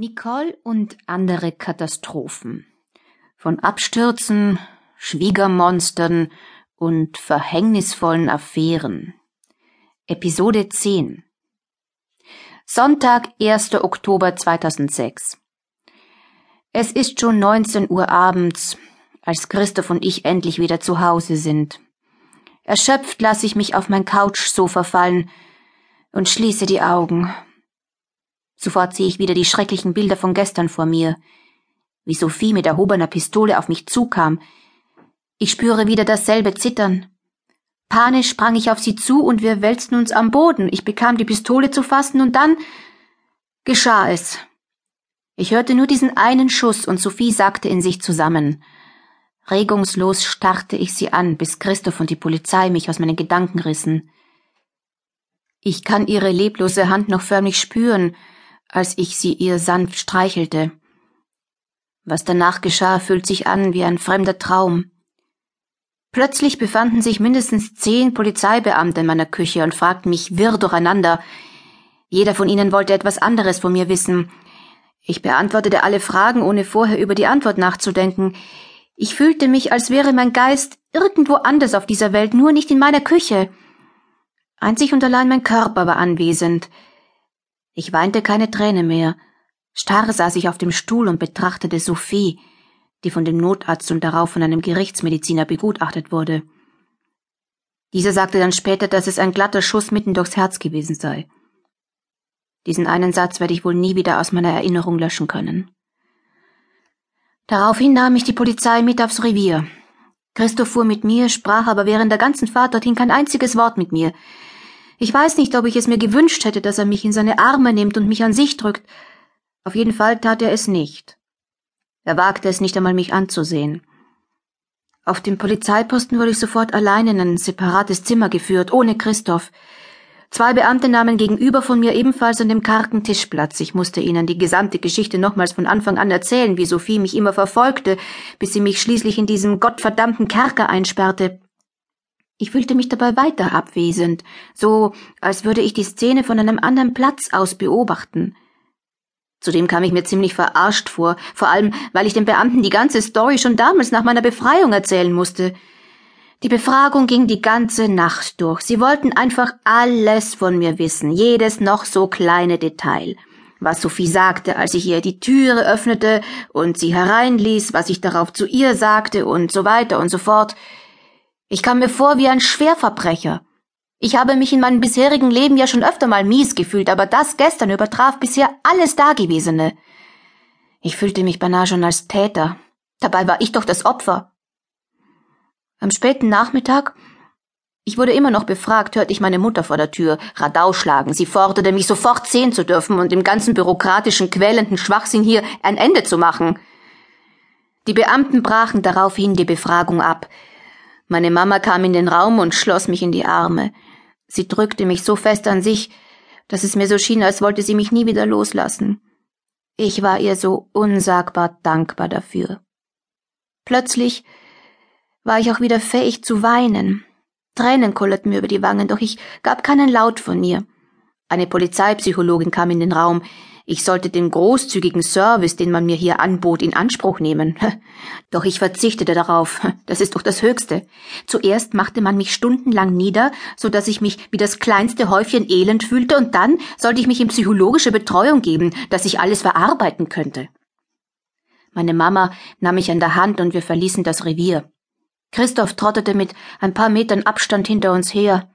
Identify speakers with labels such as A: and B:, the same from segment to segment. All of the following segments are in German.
A: Nicole und andere Katastrophen. Von Abstürzen, Schwiegermonstern und verhängnisvollen Affären. Episode 10 Sonntag, 1. Oktober 2006 Es ist schon 19 Uhr abends, als Christoph und ich endlich wieder zu Hause sind. Erschöpft lasse ich mich auf mein Couchsofa fallen und schließe die Augen. Sofort sehe ich wieder die schrecklichen Bilder von gestern vor mir, wie Sophie mit erhobener Pistole auf mich zukam. Ich spüre wieder dasselbe Zittern. Panisch sprang ich auf sie zu und wir wälzten uns am Boden. Ich bekam die Pistole zu fassen und dann geschah es. Ich hörte nur diesen einen Schuss und Sophie sagte in sich zusammen. Regungslos starrte ich sie an, bis Christoph und die Polizei mich aus meinen Gedanken rissen. Ich kann ihre leblose Hand noch förmlich spüren, als ich sie ihr sanft streichelte. Was danach geschah, fühlt sich an wie ein fremder Traum. Plötzlich befanden sich mindestens zehn Polizeibeamte in meiner Küche und fragten mich wirr durcheinander. Jeder von ihnen wollte etwas anderes von mir wissen. Ich beantwortete alle Fragen, ohne vorher über die Antwort nachzudenken. Ich fühlte mich, als wäre mein Geist irgendwo anders auf dieser Welt, nur nicht in meiner Küche. Einzig und allein mein Körper war anwesend. Ich weinte keine Träne mehr. Starr saß ich auf dem Stuhl und betrachtete Sophie, die von dem Notarzt und darauf von einem Gerichtsmediziner begutachtet wurde. Dieser sagte dann später, dass es ein glatter Schuss mitten durchs Herz gewesen sei. Diesen einen Satz werde ich wohl nie wieder aus meiner Erinnerung löschen können. Daraufhin nahm ich die Polizei mit aufs Revier. Christoph fuhr mit mir, sprach aber während der ganzen Fahrt dorthin kein einziges Wort mit mir. Ich weiß nicht, ob ich es mir gewünscht hätte, dass er mich in seine Arme nimmt und mich an sich drückt. Auf jeden Fall tat er es nicht. Er wagte es nicht einmal, mich anzusehen. Auf dem Polizeiposten wurde ich sofort allein in ein separates Zimmer geführt, ohne Christoph. Zwei Beamte nahmen gegenüber von mir ebenfalls an dem kargen Tisch Platz. Ich musste ihnen die gesamte Geschichte nochmals von Anfang an erzählen, wie Sophie mich immer verfolgte, bis sie mich schließlich in diesem gottverdammten Kerker einsperrte. Ich fühlte mich dabei weiter abwesend, so als würde ich die Szene von einem anderen Platz aus beobachten. Zudem kam ich mir ziemlich verarscht vor, vor allem weil ich den Beamten die ganze Story schon damals nach meiner Befreiung erzählen musste. Die Befragung ging die ganze Nacht durch. Sie wollten einfach alles von mir wissen, jedes noch so kleine Detail. Was Sophie sagte, als ich ihr die Türe öffnete und sie hereinließ, was ich darauf zu ihr sagte und so weiter und so fort. Ich kam mir vor wie ein Schwerverbrecher. Ich habe mich in meinem bisherigen Leben ja schon öfter mal mies gefühlt, aber das gestern übertraf bisher alles Dagewesene. Ich fühlte mich beinahe schon als Täter. Dabei war ich doch das Opfer. Am späten Nachmittag, ich wurde immer noch befragt, hörte ich meine Mutter vor der Tür Radau schlagen. Sie forderte mich sofort sehen zu dürfen und dem ganzen bürokratischen, quälenden Schwachsinn hier ein Ende zu machen. Die Beamten brachen daraufhin die Befragung ab. Meine Mama kam in den Raum und schloss mich in die Arme. Sie drückte mich so fest an sich, dass es mir so schien, als wollte sie mich nie wieder loslassen. Ich war ihr so unsagbar dankbar dafür. Plötzlich war ich auch wieder fähig zu weinen. Tränen kullerten mir über die Wangen, doch ich gab keinen Laut von mir. Eine Polizeipsychologin kam in den Raum. Ich sollte den großzügigen Service, den man mir hier anbot, in Anspruch nehmen. Doch ich verzichtete darauf. Das ist doch das Höchste. Zuerst machte man mich stundenlang nieder, so dass ich mich wie das kleinste Häufchen elend fühlte, und dann sollte ich mich in psychologische Betreuung geben, dass ich alles verarbeiten könnte. Meine Mama nahm mich an der Hand und wir verließen das Revier. Christoph trottete mit ein paar Metern Abstand hinter uns her.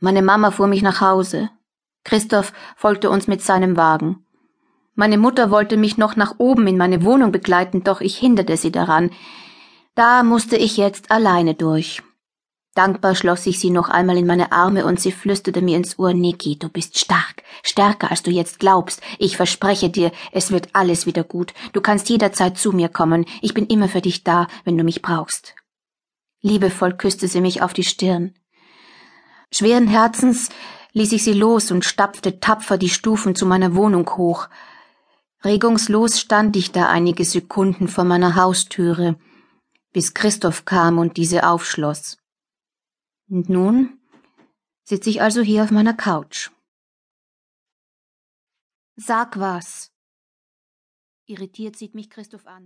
A: Meine Mama fuhr mich nach Hause. Christoph folgte uns mit seinem Wagen. Meine Mutter wollte mich noch nach oben in meine Wohnung begleiten, doch ich hinderte sie daran. Da musste ich jetzt alleine durch. Dankbar schloss ich sie noch einmal in meine Arme und sie flüsterte mir ins Ohr, Niki, du bist stark, stärker als du jetzt glaubst. Ich verspreche dir, es wird alles wieder gut. Du kannst jederzeit zu mir kommen. Ich bin immer für dich da, wenn du mich brauchst. Liebevoll küsste sie mich auf die Stirn. Schweren Herzens ließ ich sie los und stapfte tapfer die Stufen zu meiner Wohnung hoch. Regungslos stand ich da einige Sekunden vor meiner Haustüre, bis Christoph kam und diese aufschloss. Und nun sitze ich also hier auf meiner Couch. Sag was. Irritiert sieht mich Christoph an.